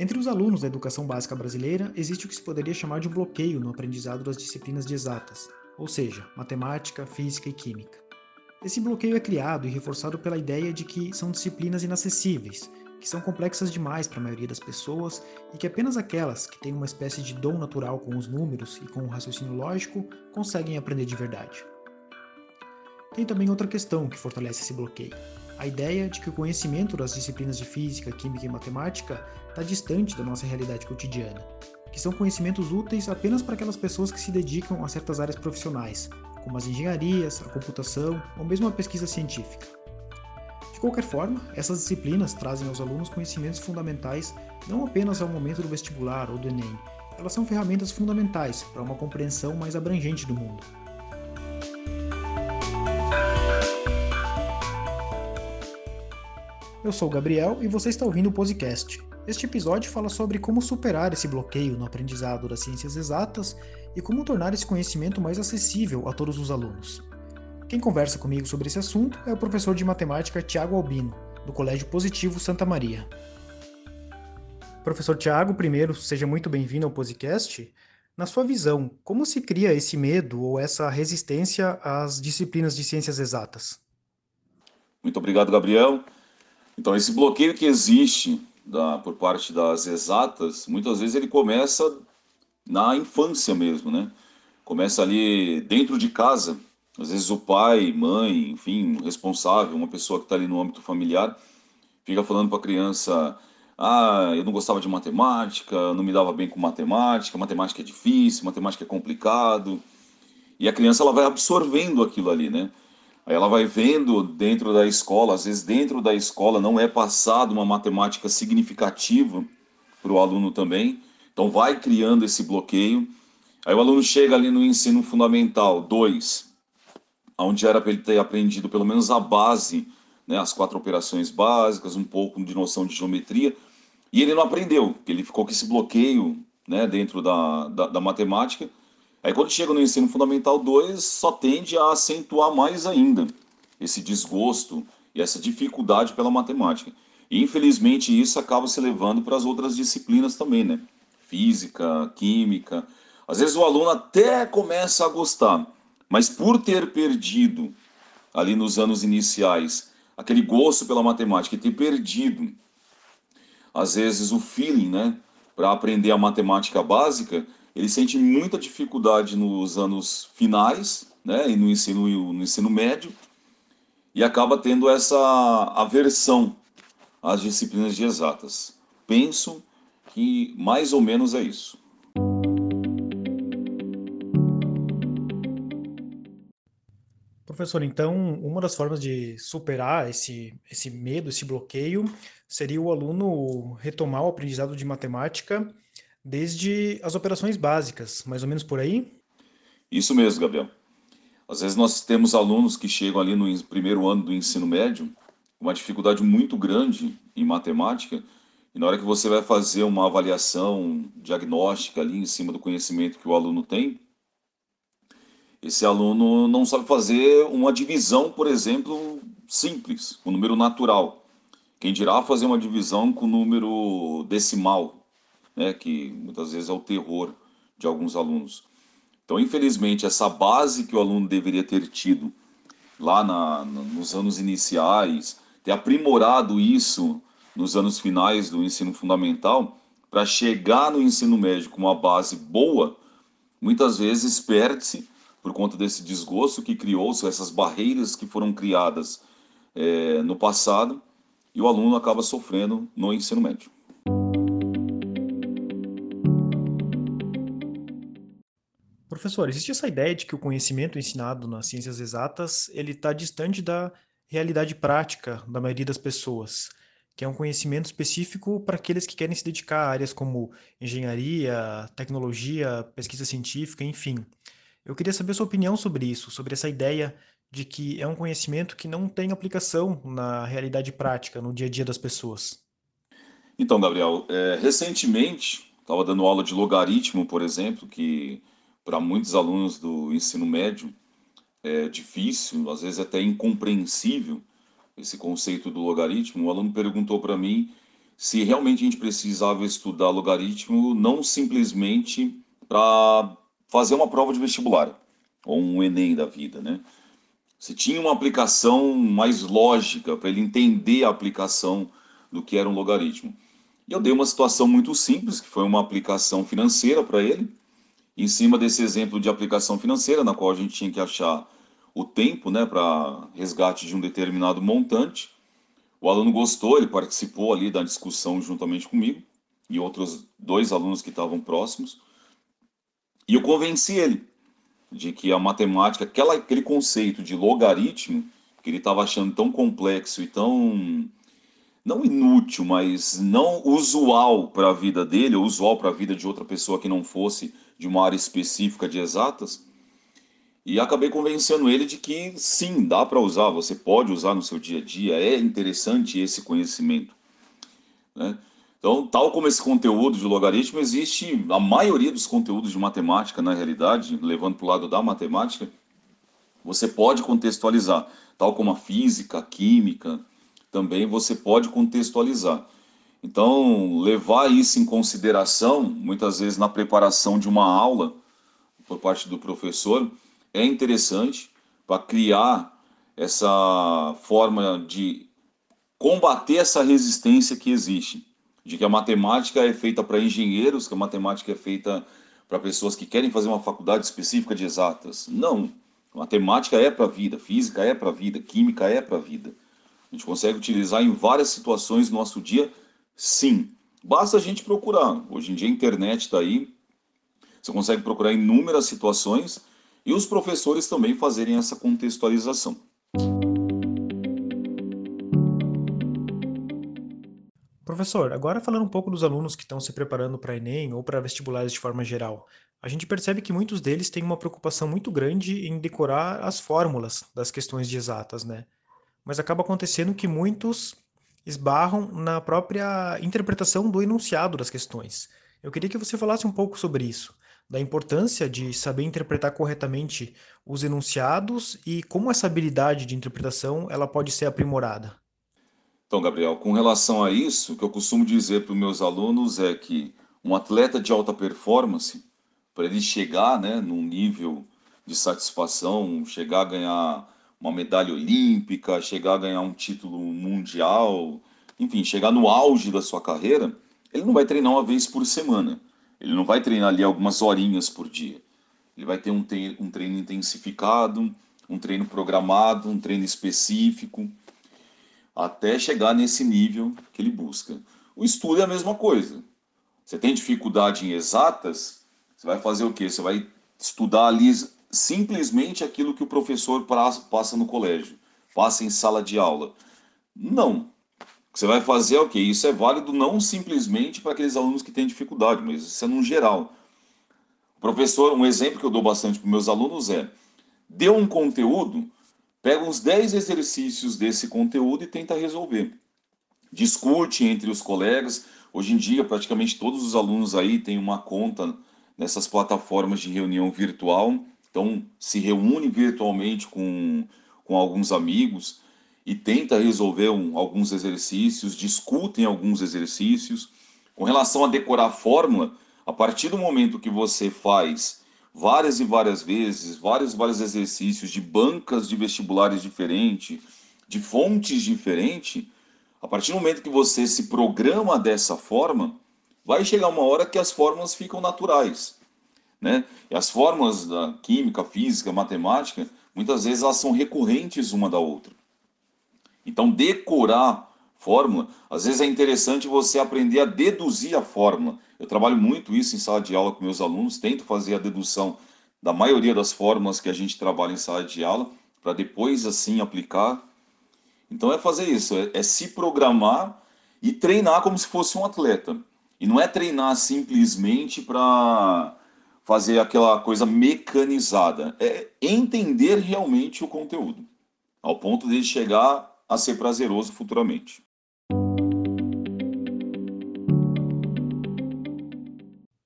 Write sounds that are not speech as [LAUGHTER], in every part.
Entre os alunos da educação básica brasileira, existe o que se poderia chamar de bloqueio no aprendizado das disciplinas de exatas, ou seja, matemática, física e química. Esse bloqueio é criado e reforçado pela ideia de que são disciplinas inacessíveis, que são complexas demais para a maioria das pessoas e que apenas aquelas que têm uma espécie de dom natural com os números e com o raciocínio lógico conseguem aprender de verdade. Tem também outra questão que fortalece esse bloqueio: a ideia de que o conhecimento das disciplinas de física, química e matemática está distante da nossa realidade cotidiana, que são conhecimentos úteis apenas para aquelas pessoas que se dedicam a certas áreas profissionais, como as engenharias, a computação ou mesmo a pesquisa científica. De qualquer forma, essas disciplinas trazem aos alunos conhecimentos fundamentais não apenas ao momento do vestibular ou do Enem, elas são ferramentas fundamentais para uma compreensão mais abrangente do mundo. Eu sou o Gabriel e você está ouvindo o podcast. Este episódio fala sobre como superar esse bloqueio no aprendizado das ciências exatas e como tornar esse conhecimento mais acessível a todos os alunos. Quem conversa comigo sobre esse assunto é o professor de matemática Tiago Albino, do Colégio Positivo Santa Maria. Professor Tiago, primeiro, seja muito bem-vindo ao podcast. Na sua visão, como se cria esse medo ou essa resistência às disciplinas de ciências exatas? Muito obrigado, Gabriel. Então, esse bloqueio que existe da, por parte das exatas, muitas vezes ele começa na infância mesmo, né? Começa ali dentro de casa, às vezes o pai, mãe, enfim, responsável, uma pessoa que está ali no âmbito familiar, fica falando para a criança: ah, eu não gostava de matemática, não me dava bem com matemática, matemática é difícil, matemática é complicado. E a criança ela vai absorvendo aquilo ali, né? Aí ela vai vendo dentro da escola, às vezes dentro da escola não é passado uma matemática significativa para o aluno também, então vai criando esse bloqueio. Aí o aluno chega ali no ensino fundamental 2, onde era para ele ter aprendido pelo menos a base, né, as quatro operações básicas, um pouco de noção de geometria, e ele não aprendeu, ele ficou com esse bloqueio né, dentro da, da, da matemática, Aí quando chega no ensino fundamental 2, só tende a acentuar mais ainda esse desgosto e essa dificuldade pela matemática. E infelizmente isso acaba se levando para as outras disciplinas também, né? Física, química. Às vezes o aluno até começa a gostar, mas por ter perdido ali nos anos iniciais aquele gosto pela matemática e ter perdido às vezes o feeling, né, para aprender a matemática básica, ele sente muita dificuldade nos anos finais, né, e no ensino, no ensino médio, e acaba tendo essa aversão às disciplinas de exatas. Penso que mais ou menos é isso. Professor, então, uma das formas de superar esse, esse medo, esse bloqueio, seria o aluno retomar o aprendizado de matemática desde as operações básicas, mais ou menos por aí? Isso mesmo, Gabriel. Às vezes nós temos alunos que chegam ali no primeiro ano do ensino médio uma dificuldade muito grande em matemática, e na hora que você vai fazer uma avaliação diagnóstica ali em cima do conhecimento que o aluno tem, esse aluno não sabe fazer uma divisão, por exemplo, simples, com número natural. Quem dirá fazer uma divisão com número decimal, né, que muitas vezes é o terror de alguns alunos. Então, infelizmente, essa base que o aluno deveria ter tido lá na, nos anos iniciais, ter aprimorado isso nos anos finais do ensino fundamental, para chegar no ensino médio com uma base boa, muitas vezes perde-se por conta desse desgosto que criou-se, essas barreiras que foram criadas é, no passado, e o aluno acaba sofrendo no ensino médio. Professor, existe essa ideia de que o conhecimento ensinado nas ciências exatas ele está distante da realidade prática da maioria das pessoas, que é um conhecimento específico para aqueles que querem se dedicar a áreas como engenharia, tecnologia, pesquisa científica, enfim. Eu queria saber a sua opinião sobre isso, sobre essa ideia de que é um conhecimento que não tem aplicação na realidade prática, no dia a dia das pessoas. Então, Gabriel, é, recentemente estava dando aula de logaritmo, por exemplo, que para muitos alunos do ensino médio é difícil, às vezes até incompreensível esse conceito do logaritmo. Um aluno perguntou para mim se realmente a gente precisava estudar logaritmo não simplesmente para fazer uma prova de vestibular ou um Enem da vida, né? Se tinha uma aplicação mais lógica para ele entender a aplicação do que era um logaritmo. E eu dei uma situação muito simples, que foi uma aplicação financeira para ele. Em cima desse exemplo de aplicação financeira, na qual a gente tinha que achar o tempo né, para resgate de um determinado montante. O aluno gostou, ele participou ali da discussão juntamente comigo e outros dois alunos que estavam próximos. E eu convenci ele de que a matemática, aquela, aquele conceito de logaritmo, que ele estava achando tão complexo e tão não inútil, mas não usual para a vida dele, ou usual para a vida de outra pessoa que não fosse de uma área específica de exatas, e acabei convencendo ele de que sim, dá para usar, você pode usar no seu dia a dia, é interessante esse conhecimento. Né? Então, tal como esse conteúdo de logaritmo, existe a maioria dos conteúdos de matemática, na realidade, levando para o lado da matemática, você pode contextualizar, tal como a física, a química, também você pode contextualizar. Então, levar isso em consideração, muitas vezes na preparação de uma aula, por parte do professor, é interessante para criar essa forma de combater essa resistência que existe, de que a matemática é feita para engenheiros, que a matemática é feita para pessoas que querem fazer uma faculdade específica de exatas. Não, matemática é para a vida, física é para a vida, química é para a vida. A gente consegue utilizar em várias situações do nosso dia, sim. Basta a gente procurar. Hoje em dia a internet está aí, você consegue procurar inúmeras situações e os professores também fazerem essa contextualização. Professor, agora falando um pouco dos alunos que estão se preparando para Enem ou para vestibulares de forma geral, a gente percebe que muitos deles têm uma preocupação muito grande em decorar as fórmulas das questões de exatas, né? Mas acaba acontecendo que muitos esbarram na própria interpretação do enunciado das questões. Eu queria que você falasse um pouco sobre isso da importância de saber interpretar corretamente os enunciados e como essa habilidade de interpretação ela pode ser aprimorada. Então, Gabriel, com relação a isso, o que eu costumo dizer para os meus alunos é que um atleta de alta performance, para ele chegar né, num nível de satisfação, chegar a ganhar uma medalha olímpica, chegar a ganhar um título mundial, enfim, chegar no auge da sua carreira, ele não vai treinar uma vez por semana. Ele não vai treinar ali algumas horinhas por dia. Ele vai ter um, um treino intensificado, um treino programado, um treino específico, até chegar nesse nível que ele busca. O estudo é a mesma coisa. Você tem dificuldade em exatas, você vai fazer o quê? Você vai estudar ali simplesmente aquilo que o professor passa no colégio, passa em sala de aula. Não. Você vai fazer o okay, Isso é válido não simplesmente para aqueles alunos que têm dificuldade, mas isso é no geral. O professor, um exemplo que eu dou bastante para meus alunos é: deu um conteúdo, pega uns 10 exercícios desse conteúdo e tenta resolver. Discute entre os colegas. Hoje em dia, praticamente todos os alunos aí têm uma conta nessas plataformas de reunião virtual. Então, se reúne virtualmente com, com alguns amigos e tenta resolver um, alguns exercícios, discutem alguns exercícios. Com relação a decorar a fórmula, a partir do momento que você faz várias e várias vezes, vários vários exercícios de bancas de vestibulares diferentes, de fontes diferentes, a partir do momento que você se programa dessa forma, vai chegar uma hora que as fórmulas ficam naturais. Né? E as fórmulas da química, física, matemática, muitas vezes elas são recorrentes uma da outra. Então, decorar fórmula, às vezes é interessante você aprender a deduzir a fórmula. Eu trabalho muito isso em sala de aula com meus alunos, tento fazer a dedução da maioria das fórmulas que a gente trabalha em sala de aula, para depois assim aplicar. Então é fazer isso, é, é se programar e treinar como se fosse um atleta. E não é treinar simplesmente para fazer aquela coisa mecanizada, é entender realmente o conteúdo, ao ponto de chegar a ser prazeroso futuramente.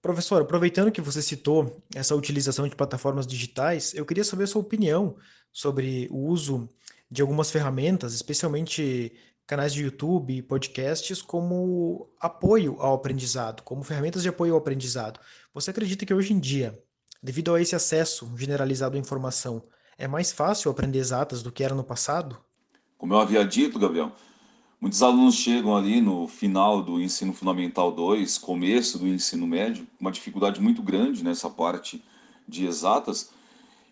Professor, aproveitando que você citou essa utilização de plataformas digitais, eu queria saber a sua opinião sobre o uso de algumas ferramentas, especialmente canais de YouTube e podcasts, como apoio ao aprendizado, como ferramentas de apoio ao aprendizado. Você acredita que hoje em dia, devido a esse acesso generalizado à informação, é mais fácil aprender exatas do que era no passado? Como eu havia dito, Gabriel, muitos alunos chegam ali no final do ensino fundamental 2, começo do ensino médio, uma dificuldade muito grande nessa parte de exatas.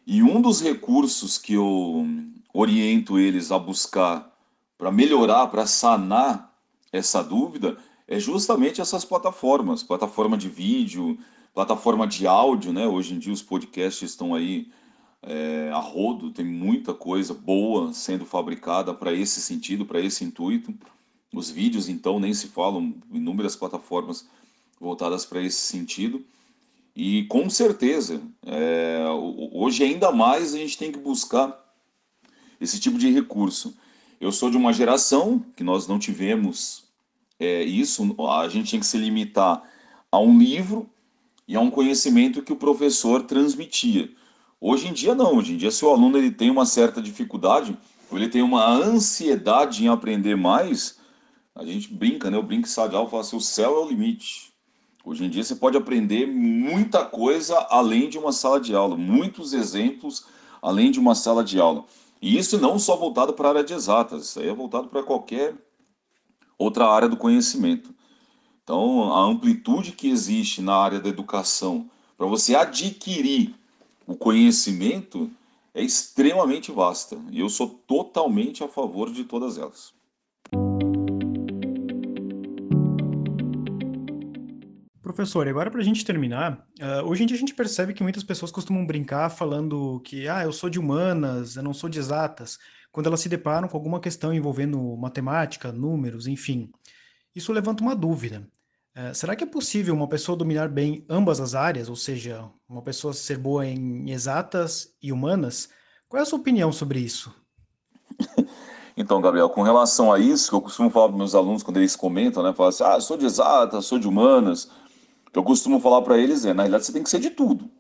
E um dos recursos que eu oriento eles a buscar para melhorar, para sanar essa dúvida, é justamente essas plataformas, plataforma de vídeo, plataforma de áudio, né? Hoje em dia os podcasts estão aí é, a rodo, tem muita coisa boa sendo fabricada para esse sentido, para esse intuito. Os vídeos, então, nem se falam, inúmeras plataformas voltadas para esse sentido. E com certeza, é, hoje ainda mais a gente tem que buscar esse tipo de recurso. Eu sou de uma geração que nós não tivemos é, isso, a gente tinha que se limitar a um livro e a um conhecimento que o professor transmitia. Hoje em dia não, hoje em dia se o aluno ele tem uma certa dificuldade, ou ele tem uma ansiedade em aprender mais, a gente brinca, né? Eu brinco Sagal fala assim, o céu é o limite. Hoje em dia você pode aprender muita coisa além de uma sala de aula, muitos exemplos além de uma sala de aula. E isso não só voltado para a área de exatas, isso aí é voltado para qualquer outra área do conhecimento. Então, a amplitude que existe na área da educação para você adquirir o conhecimento é extremamente vasta. E eu sou totalmente a favor de todas elas. Professor, e agora para a gente terminar, uh, hoje em dia a gente percebe que muitas pessoas costumam brincar falando que, ah, eu sou de humanas, eu não sou de exatas, quando elas se deparam com alguma questão envolvendo matemática, números, enfim. Isso levanta uma dúvida. Uh, será que é possível uma pessoa dominar bem ambas as áreas, ou seja, uma pessoa ser boa em exatas e humanas? Qual é a sua opinião sobre isso? [LAUGHS] Então, Gabriel, com relação a isso, que eu costumo falar para meus alunos quando eles comentam, né? Falam assim, ah, sou de exatas, sou de humanas que eu costumo falar para eles é, na realidade você tem que ser de tudo.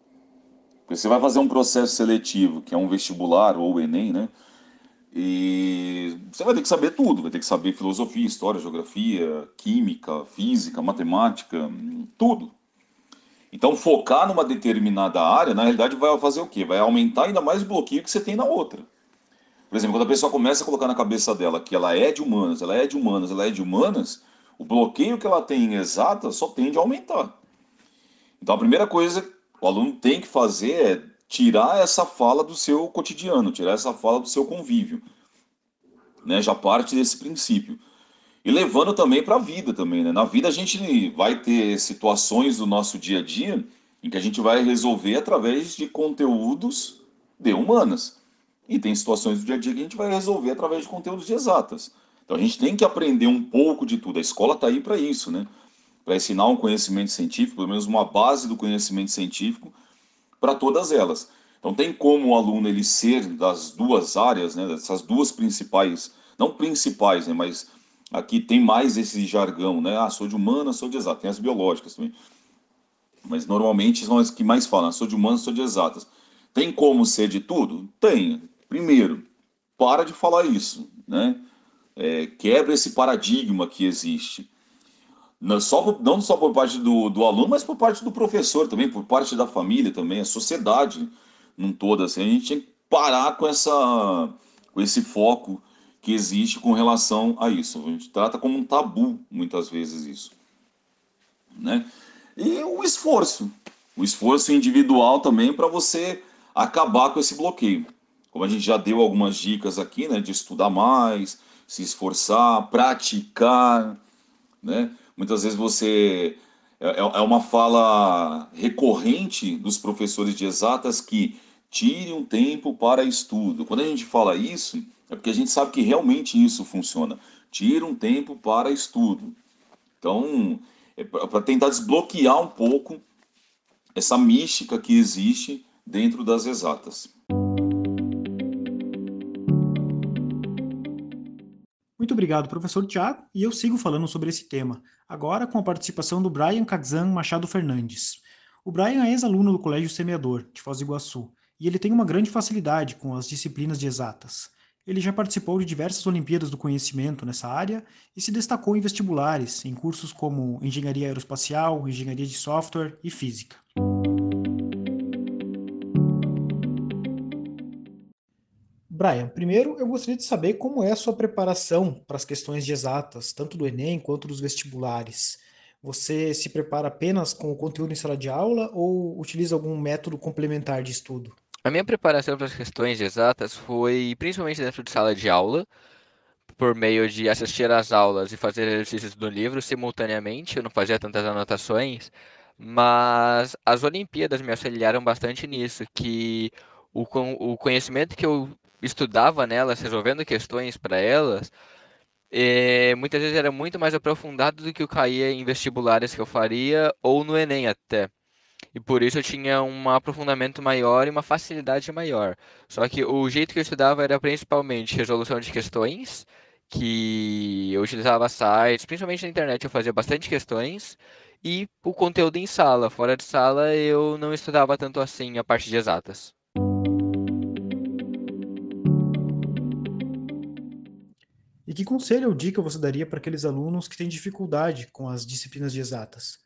Porque você vai fazer um processo seletivo, que é um vestibular ou o Enem, né? E você vai ter que saber tudo, vai ter que saber filosofia, história, geografia, química, física, matemática, tudo. Então, focar numa determinada área, na realidade, vai fazer o quê? Vai aumentar ainda mais o bloqueio que você tem na outra. Por exemplo, quando a pessoa começa a colocar na cabeça dela que ela é de humanas, ela é de humanas, ela é de humanas, o bloqueio que ela tem em exata só tende a aumentar. Então a primeira coisa que o aluno tem que fazer é tirar essa fala do seu cotidiano, tirar essa fala do seu convívio. Né? Já parte desse princípio. E levando também para a vida também, né? Na vida a gente vai ter situações do nosso dia a dia em que a gente vai resolver através de conteúdos de humanas. E tem situações do dia a dia que a gente vai resolver através de conteúdos de exatas. Então a gente tem que aprender um pouco de tudo. A escola está aí para isso, né? Para ensinar um conhecimento científico, pelo menos uma base do conhecimento científico para todas elas. Então tem como o aluno ele ser das duas áreas, né, dessas duas principais, não principais, né, mas aqui tem mais esse jargão, né? Ah, sou de humana, sou de exatas, tem as biológicas também. Mas normalmente são as que mais falam, ah, sou de humanas, sou de exatas. Tem como ser de tudo? Tem. Primeiro, para de falar isso, né? É, quebra esse paradigma que existe. Não só, não só por parte do, do aluno, mas por parte do professor também, por parte da família também, a sociedade num todo. Assim, a gente tem que parar com, essa, com esse foco que existe com relação a isso. A gente trata como um tabu, muitas vezes, isso. Né? E o esforço. O esforço individual também para você acabar com esse bloqueio. Como a gente já deu algumas dicas aqui, né, de estudar mais, se esforçar, praticar, né? Muitas vezes você. É, é, é uma fala recorrente dos professores de exatas que tire um tempo para estudo. Quando a gente fala isso, é porque a gente sabe que realmente isso funciona. Tira um tempo para estudo. Então, é para tentar desbloquear um pouco essa mística que existe dentro das exatas. Muito obrigado, professor Tiago, e eu sigo falando sobre esse tema, agora com a participação do Brian Kazan Machado Fernandes. O Brian é ex-aluno do Colégio Semeador, de Foz do Iguaçu, e ele tem uma grande facilidade com as disciplinas de exatas. Ele já participou de diversas Olimpíadas do Conhecimento nessa área e se destacou em vestibulares, em cursos como Engenharia Aeroespacial, Engenharia de Software e Física. Brian, primeiro eu gostaria de saber como é a sua preparação para as questões de exatas, tanto do Enem quanto dos vestibulares. Você se prepara apenas com o conteúdo em sala de aula ou utiliza algum método complementar de estudo? A minha preparação para as questões exatas foi principalmente dentro de sala de aula, por meio de assistir às aulas e fazer exercícios do livro simultaneamente. Eu não fazia tantas anotações, mas as Olimpíadas me auxiliaram bastante nisso, que o, o conhecimento que eu estudava nelas, resolvendo questões para elas, é, muitas vezes era muito mais aprofundado do que o caía em vestibulares que eu faria ou no Enem até. E por isso eu tinha um aprofundamento maior e uma facilidade maior. Só que o jeito que eu estudava era principalmente resolução de questões, que eu utilizava sites, principalmente na internet eu fazia bastante questões, e o conteúdo em sala. Fora de sala eu não estudava tanto assim a parte de exatas. E que conselho ou dica você daria para aqueles alunos que têm dificuldade com as disciplinas de exatas?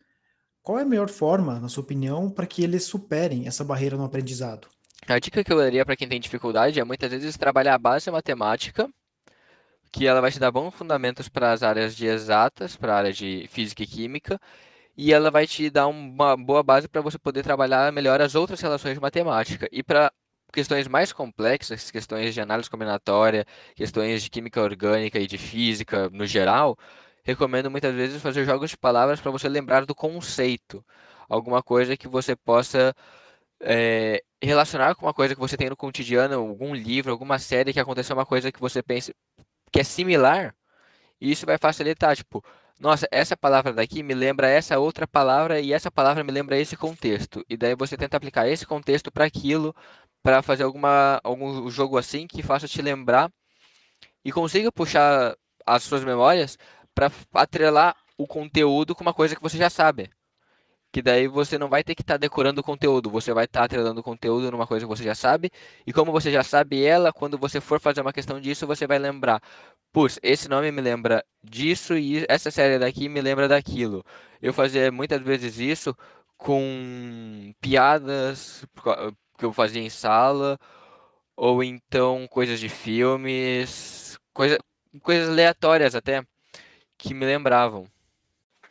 Qual é a melhor forma, na sua opinião, para que eles superem essa barreira no aprendizado? A dica que eu daria para quem tem dificuldade é muitas vezes trabalhar a base matemática, que ela vai te dar bons fundamentos para as áreas de exatas, para a área de física e química, e ela vai te dar uma boa base para você poder trabalhar melhor as outras relações de matemática. E para questões mais complexas, questões de análise combinatória, questões de química orgânica e de física no geral, recomendo muitas vezes fazer jogos de palavras para você lembrar do conceito. Alguma coisa que você possa é, relacionar com uma coisa que você tem no cotidiano, algum livro, alguma série que aconteceu uma coisa que você pensa que é similar, e isso vai facilitar, tipo, nossa, essa palavra daqui me lembra essa outra palavra e essa palavra me lembra esse contexto. E daí você tenta aplicar esse contexto para aquilo para fazer alguma, algum jogo assim que faça te lembrar e consiga puxar as suas memórias para atrelar o conteúdo com uma coisa que você já sabe. Que daí você não vai ter que estar tá decorando o conteúdo, você vai estar tá atrelando o conteúdo numa coisa que você já sabe, e como você já sabe ela, quando você for fazer uma questão disso, você vai lembrar. Putz, esse nome me lembra disso e essa série daqui me lembra daquilo. Eu fazia muitas vezes isso com piadas que eu fazia em sala, ou então coisas de filmes, coisa, coisas aleatórias até, que me lembravam.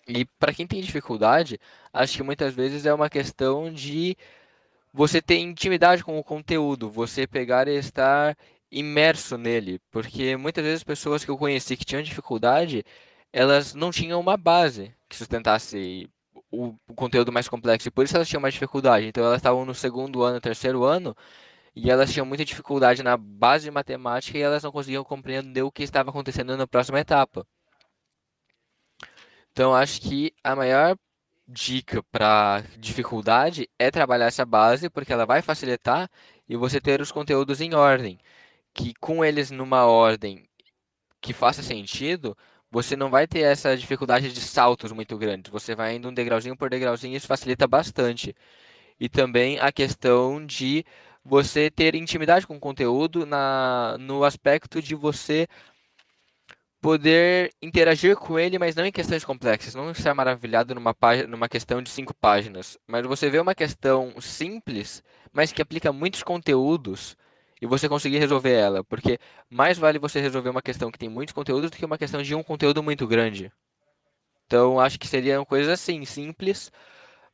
E para quem tem dificuldade, acho que muitas vezes é uma questão de você ter intimidade com o conteúdo, você pegar e estar imerso nele, porque muitas vezes pessoas que eu conheci que tinham dificuldade, elas não tinham uma base que sustentasse o, o conteúdo mais complexo, e por isso elas tinham mais dificuldade. Então elas estavam no segundo ano, terceiro ano, e elas tinham muita dificuldade na base de matemática e elas não conseguiam compreender o que estava acontecendo na próxima etapa. Então acho que a maior dica para dificuldade é trabalhar essa base, porque ela vai facilitar e você ter os conteúdos em ordem, que com eles numa ordem que faça sentido, você não vai ter essa dificuldade de saltos muito grandes. Você vai indo um degrauzinho por degrauzinho, isso facilita bastante. E também a questão de você ter intimidade com o conteúdo na, no aspecto de você poder interagir com ele, mas não em questões complexas. Não estar maravilhado numa, página, numa questão de cinco páginas. Mas você vê uma questão simples, mas que aplica muitos conteúdos e você conseguir resolver ela, porque mais vale você resolver uma questão que tem muitos conteúdos do que uma questão de um conteúdo muito grande. Então, acho que seriam coisas assim, simples,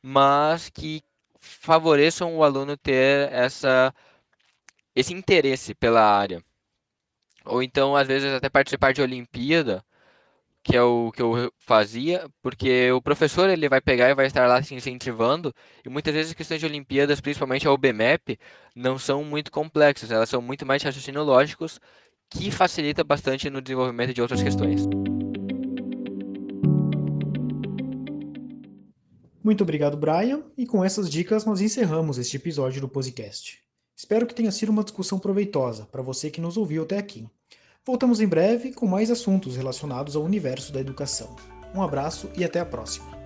mas que favoreçam o aluno ter essa esse interesse pela área. Ou então, às vezes, até participar de Olimpíada, que é o que eu fazia, porque o professor ele vai pegar e vai estar lá se incentivando, e muitas vezes as questões de Olimpíadas, principalmente a OBMEP, não são muito complexas, elas são muito mais raciocínio lógicos, que facilita bastante no desenvolvimento de outras questões. Muito obrigado, Brian, e com essas dicas nós encerramos este episódio do podcast. Espero que tenha sido uma discussão proveitosa para você que nos ouviu até aqui. Voltamos em breve com mais assuntos relacionados ao universo da educação. Um abraço e até a próxima.